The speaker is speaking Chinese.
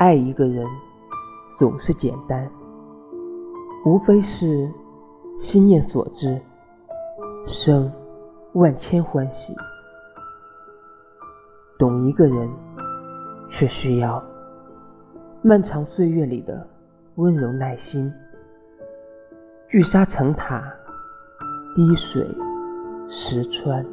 爱一个人总是简单，无非是心念所致，生万千欢喜。懂一个人，却需要漫长岁月里的温柔耐心。聚沙成塔，滴水石穿。